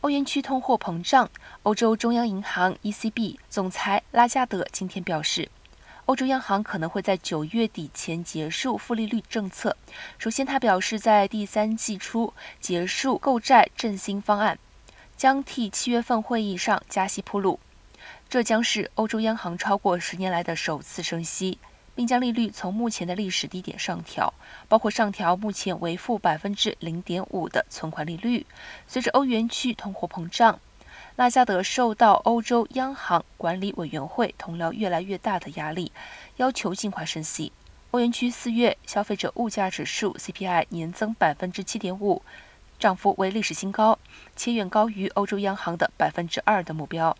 欧元区通货膨胀，欧洲中央银行 ECB 总裁拉加德今天表示，欧洲央行可能会在九月底前结束负利率政策。首先，他表示在第三季初结束购债振兴方案，将替七月份会议上加息铺路。这将是欧洲央行超过十年来的首次升息。并将利率从目前的历史低点上调，包括上调目前为负百分之零点五的存款利率。随着欧元区通货膨胀，拉加德受到欧洲央行管理委员会同僚越来越大的压力，要求尽快升息。欧元区四月消费者物价指数 CPI 年增百分之七点五，涨幅为历史新高，且远高于欧洲央行的百分之二的目标。